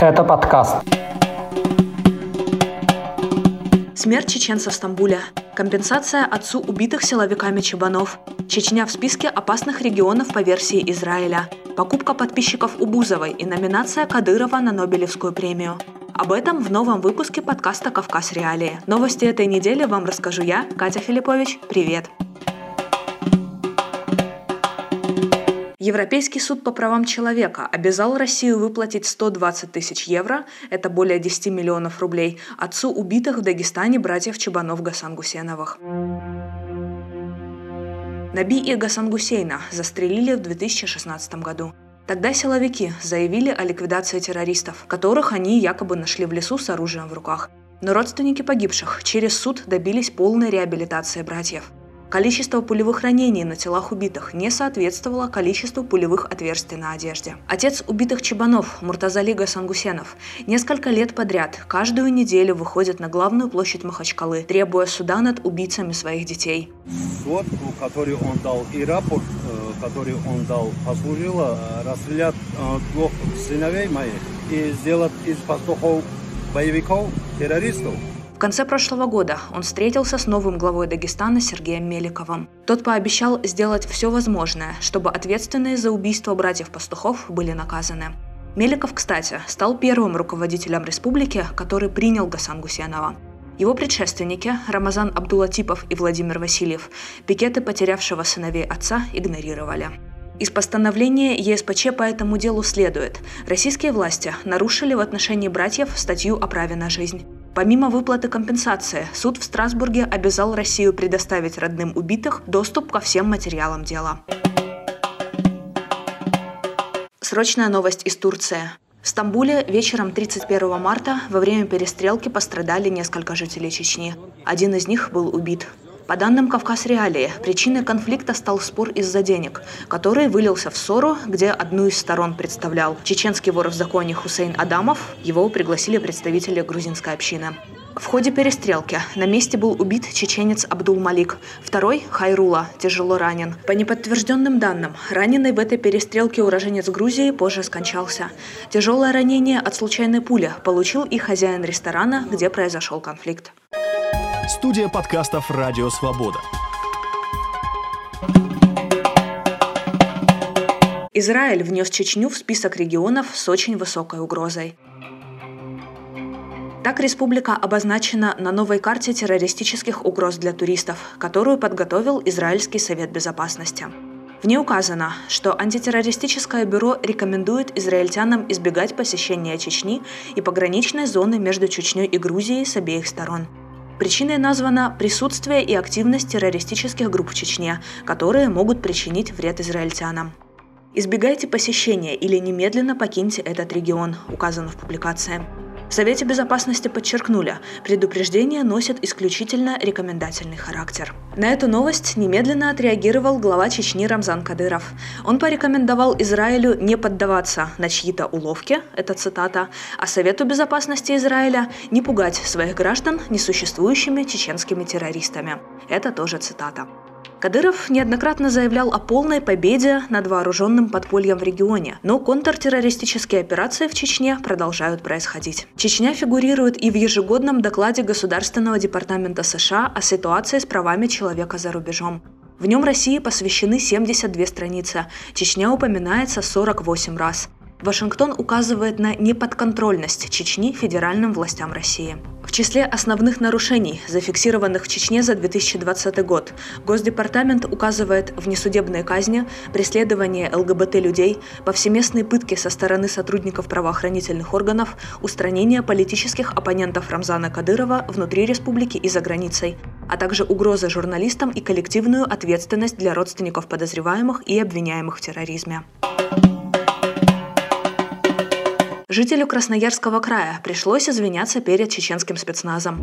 Это подкаст. Смерть чеченца в Стамбуле. Компенсация отцу убитых силовиками Чебанов. Чечня в списке опасных регионов по версии Израиля. Покупка подписчиков у Бузовой и номинация Кадырова на Нобелевскую премию. Об этом в новом выпуске подкаста «Кавказ Реалии». Новости этой недели вам расскажу я, Катя Филиппович. Привет! Европейский суд по правам человека обязал Россию выплатить 120 тысяч евро, это более 10 миллионов рублей, отцу убитых в Дагестане братьев Чебанов Гасан-Гусеновых. Наби и Гасан Гусейна застрелили в 2016 году. Тогда силовики заявили о ликвидации террористов, которых они якобы нашли в лесу с оружием в руках. Но родственники погибших через суд добились полной реабилитации братьев. Количество пулевых ранений на телах убитых не соответствовало количеству пулевых отверстий на одежде. Отец убитых чебанов Муртазали Гасангусенов несколько лет подряд каждую неделю выходит на главную площадь Махачкалы, требуя суда над убийцами своих детей. Суд, который он дал, и рапорт, э, который он дал, послужило э, расстрелять э, двух сыновей моих и сделать из пастухов боевиков террористов конце прошлого года он встретился с новым главой Дагестана Сергеем Меликовым. Тот пообещал сделать все возможное, чтобы ответственные за убийство братьев-пастухов были наказаны. Меликов, кстати, стал первым руководителем республики, который принял Гасан Гусенова. Его предшественники Рамазан Абдулатипов и Владимир Васильев пикеты потерявшего сыновей отца игнорировали. Из постановления ЕСПЧ по этому делу следует. Российские власти нарушили в отношении братьев статью о праве на жизнь. Помимо выплаты компенсации, суд в Страсбурге обязал Россию предоставить родным убитых доступ ко всем материалам дела. Срочная новость из Турции. В Стамбуле вечером 31 марта во время перестрелки пострадали несколько жителей Чечни. Один из них был убит. По данным Кавказ Реалии, причиной конфликта стал спор из-за денег, который вылился в ссору, где одну из сторон представлял чеченский вор в законе Хусейн Адамов, его пригласили представители грузинской общины. В ходе перестрелки на месте был убит чеченец Абдул Малик. Второй, Хайрула, тяжело ранен. По неподтвержденным данным, раненый в этой перестрелке уроженец Грузии позже скончался. Тяжелое ранение от случайной пули получил и хозяин ресторана, где произошел конфликт. Студия подкастов «Радио Свобода». Израиль внес Чечню в список регионов с очень высокой угрозой. Так республика обозначена на новой карте террористических угроз для туристов, которую подготовил Израильский совет безопасности. В ней указано, что антитеррористическое бюро рекомендует израильтянам избегать посещения Чечни и пограничной зоны между Чечней и Грузией с обеих сторон – Причиной названо присутствие и активность террористических групп в Чечне, которые могут причинить вред израильтянам. Избегайте посещения или немедленно покиньте этот регион, указано в публикации. В Совете Безопасности подчеркнули, предупреждение носит исключительно рекомендательный характер. На эту новость немедленно отреагировал глава Чечни Рамзан Кадыров. Он порекомендовал Израилю не поддаваться на чьи-то уловки, это цитата, а Совету Безопасности Израиля не пугать своих граждан несуществующими чеченскими террористами. Это тоже цитата. Кадыров неоднократно заявлял о полной победе над вооруженным подпольем в регионе, но контртеррористические операции в Чечне продолжают происходить. Чечня фигурирует и в ежегодном докладе Государственного департамента США о ситуации с правами человека за рубежом. В нем России посвящены 72 страницы, Чечня упоминается 48 раз. Вашингтон указывает на неподконтрольность Чечни федеральным властям России. В числе основных нарушений, зафиксированных в Чечне за 2020 год, Госдепартамент указывает внесудебные казни, преследование ЛГБТ-людей, повсеместные пытки со стороны сотрудников правоохранительных органов, устранение политических оппонентов Рамзана Кадырова внутри республики и за границей, а также угрозы журналистам и коллективную ответственность для родственников подозреваемых и обвиняемых в терроризме. Жителю Красноярского края пришлось извиняться перед чеченским спецназом.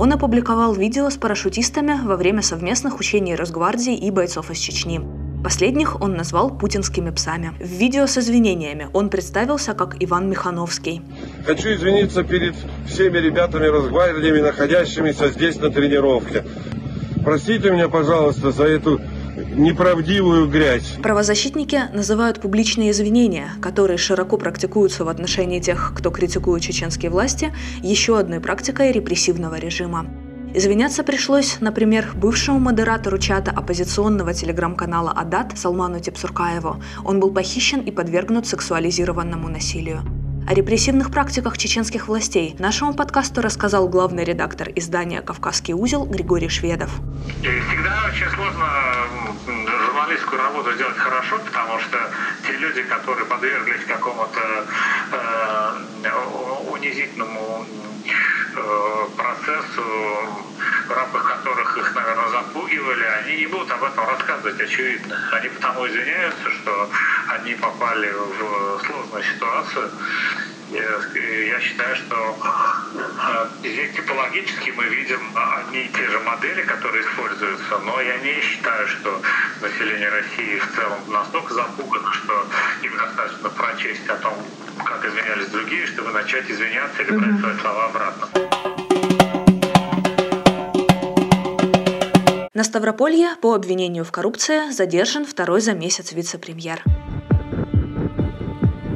Он опубликовал видео с парашютистами во время совместных учений Росгвардии и бойцов из Чечни. Последних он назвал путинскими псами. В видео с извинениями он представился как Иван Михановский. Хочу извиниться перед всеми ребятами Росгвардиями, находящимися здесь на тренировке. Простите меня, пожалуйста, за эту неправдивую грязь. Правозащитники называют публичные извинения, которые широко практикуются в отношении тех, кто критикует чеченские власти, еще одной практикой репрессивного режима. Извиняться пришлось, например, бывшему модератору чата оппозиционного телеграм-канала «Адат» Салману Тепсуркаеву. Он был похищен и подвергнут сексуализированному насилию. О репрессивных практиках чеченских властей нашему подкасту рассказал главный редактор издания «Кавказский узел» Григорий Шведов. И всегда очень сложно журналистскую работу делать хорошо, потому что те люди, которые подверглись какому-то э, унизительному э, процессу, в рамках которых их, наверное, запугивали, они не будут об этом рассказывать, очевидно. Они потому извиняются, что они попали в сложную ситуацию. Я считаю, что э, здесь типологически мы видим одни и те же модели, которые используются, но я не считаю, что население России в целом настолько запугано, что им достаточно прочесть о том, как извинялись другие, чтобы начать извиняться или брать свои слова обратно. На Ставрополье по обвинению в коррупции задержан второй за месяц вице-премьер.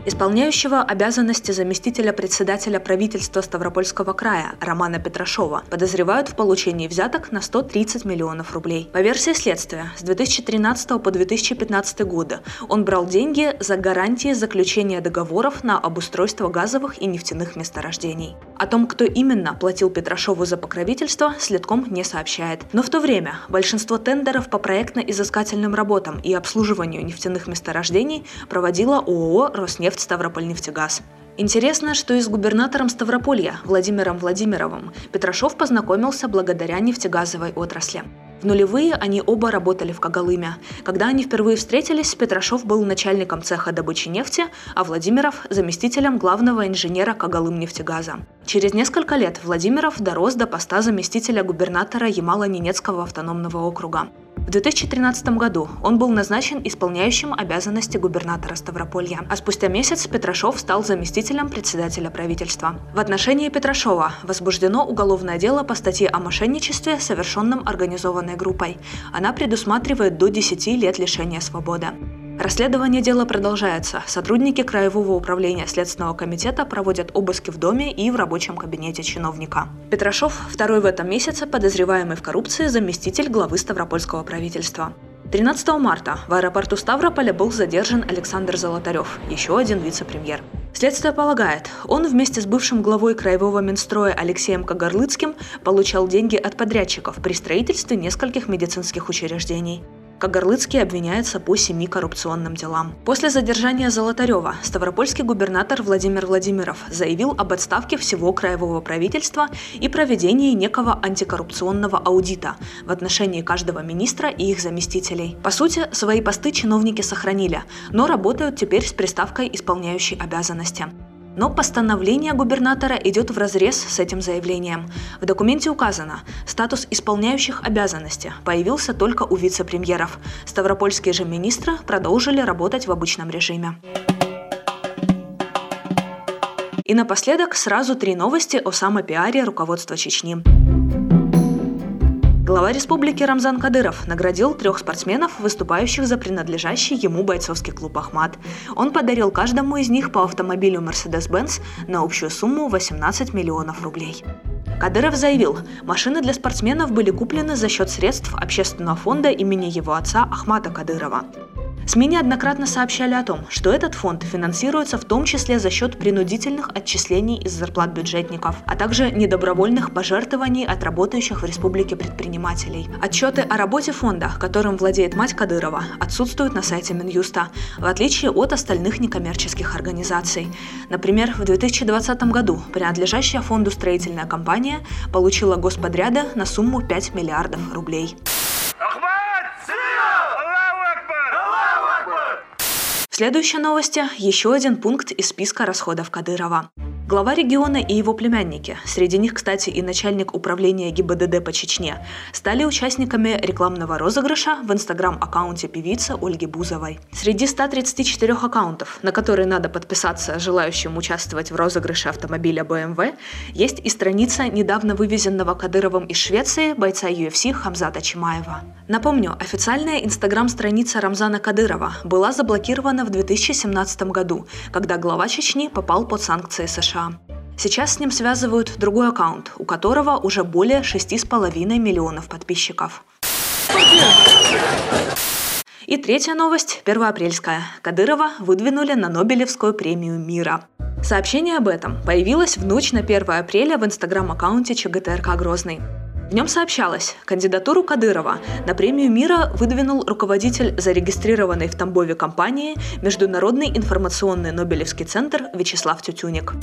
Исполняющего обязанности заместителя председателя правительства Ставропольского края Романа Петрашова подозревают в получении взяток на 130 миллионов рублей. По версии следствия, с 2013 по 2015 годы он брал деньги за гарантии заключения договоров на обустройство газовых и нефтяных месторождений. О том, кто именно платил Петрашову за покровительство, следком не сообщает. Но в то время большинство тендеров по проектно-изыскательным работам и обслуживанию нефтяных месторождений проводила ООО «Роснефть Ставропольнефтегаз». Интересно, что и с губернатором Ставрополья Владимиром Владимировым Петрашов познакомился благодаря нефтегазовой отрасли. В нулевые они оба работали в Кагалыме. Когда они впервые встретились, Петрашов был начальником цеха добычи нефти, а Владимиров – заместителем главного инженера Кагалым-нефтегаза. Через несколько лет Владимиров дорос до поста заместителя губернатора Ямало-Ненецкого автономного округа. В 2013 году он был назначен исполняющим обязанности губернатора Ставрополья, а спустя месяц Петрашов стал заместителем председателя правительства. В отношении Петрашова возбуждено уголовное дело по статье о мошенничестве, совершенном организованной группой. Она предусматривает до 10 лет лишения свободы. Расследование дела продолжается. Сотрудники Краевого управления Следственного комитета проводят обыски в доме и в рабочем кабинете чиновника. Петрашов – второй в этом месяце подозреваемый в коррупции заместитель главы Ставропольского правительства. 13 марта в аэропорту Ставрополя был задержан Александр Золотарев, еще один вице-премьер. Следствие полагает, он вместе с бывшим главой Краевого Минстроя Алексеем Кагарлыцким получал деньги от подрядчиков при строительстве нескольких медицинских учреждений. Кагарлыцкий обвиняется по семи коррупционным делам. После задержания Золотарева Ставропольский губернатор Владимир Владимиров заявил об отставке всего краевого правительства и проведении некого антикоррупционного аудита в отношении каждого министра и их заместителей. По сути, свои посты чиновники сохранили, но работают теперь с приставкой «исполняющий обязанности». Но постановление губернатора идет в разрез с этим заявлением. В документе указано, статус исполняющих обязанности появился только у вице-премьеров. Ставропольские же министры продолжили работать в обычном режиме. И напоследок сразу три новости о самопиаре руководства Чечни. Глава республики Рамзан Кадыров наградил трех спортсменов, выступающих за принадлежащий ему бойцовский клуб «Ахмат». Он подарил каждому из них по автомобилю Mercedes-Benz на общую сумму 18 миллионов рублей. Кадыров заявил, машины для спортсменов были куплены за счет средств общественного фонда имени его отца Ахмата Кадырова. СМИ неоднократно сообщали о том, что этот фонд финансируется в том числе за счет принудительных отчислений из зарплат бюджетников, а также недобровольных пожертвований от работающих в республике предпринимателей. Отчеты о работе фонда, которым владеет мать Кадырова, отсутствуют на сайте Минюста, в отличие от остальных некоммерческих организаций. Например, в 2020 году принадлежащая фонду строительная компания получила господряды на сумму 5 миллиардов рублей. В следующей новости еще один пункт из списка расходов Кадырова. Глава региона и его племянники, среди них, кстати, и начальник управления ГИБДД по Чечне, стали участниками рекламного розыгрыша в инстаграм-аккаунте певицы Ольги Бузовой. Среди 134 аккаунтов, на которые надо подписаться желающим участвовать в розыгрыше автомобиля BMW, есть и страница недавно вывезенного Кадыровым из Швеции бойца UFC Хамзата Чимаева. Напомню, официальная инстаграм-страница Рамзана Кадырова была заблокирована в 2017 году, когда глава Чечни попал под санкции США. США. Сейчас с ним связывают другой аккаунт, у которого уже более 6,5 миллионов подписчиков. И третья новость, первоапрельская. Кадырова выдвинули на Нобелевскую премию мира. Сообщение об этом появилось в ночь на 1 апреля в инстаграм-аккаунте ЧГТРК «Грозный». В нем сообщалось, кандидатуру Кадырова на премию мира выдвинул руководитель зарегистрированной в Тамбове компании Международный информационный Нобелевский центр Вячеслав Тютюник.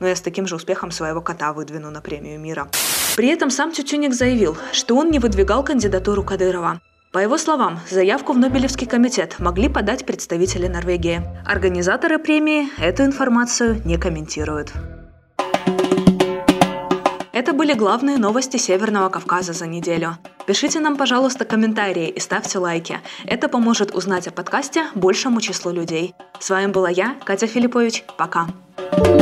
Но я с таким же успехом своего кота выдвину на премию мира. При этом сам Тютюник заявил, что он не выдвигал кандидатуру Кадырова. По его словам, заявку в Нобелевский комитет могли подать представители Норвегии. Организаторы премии эту информацию не комментируют. Это были главные новости Северного Кавказа за неделю. Пишите нам, пожалуйста, комментарии и ставьте лайки. Это поможет узнать о подкасте большему числу людей. С вами была я, Катя Филиппович. Пока. Привет,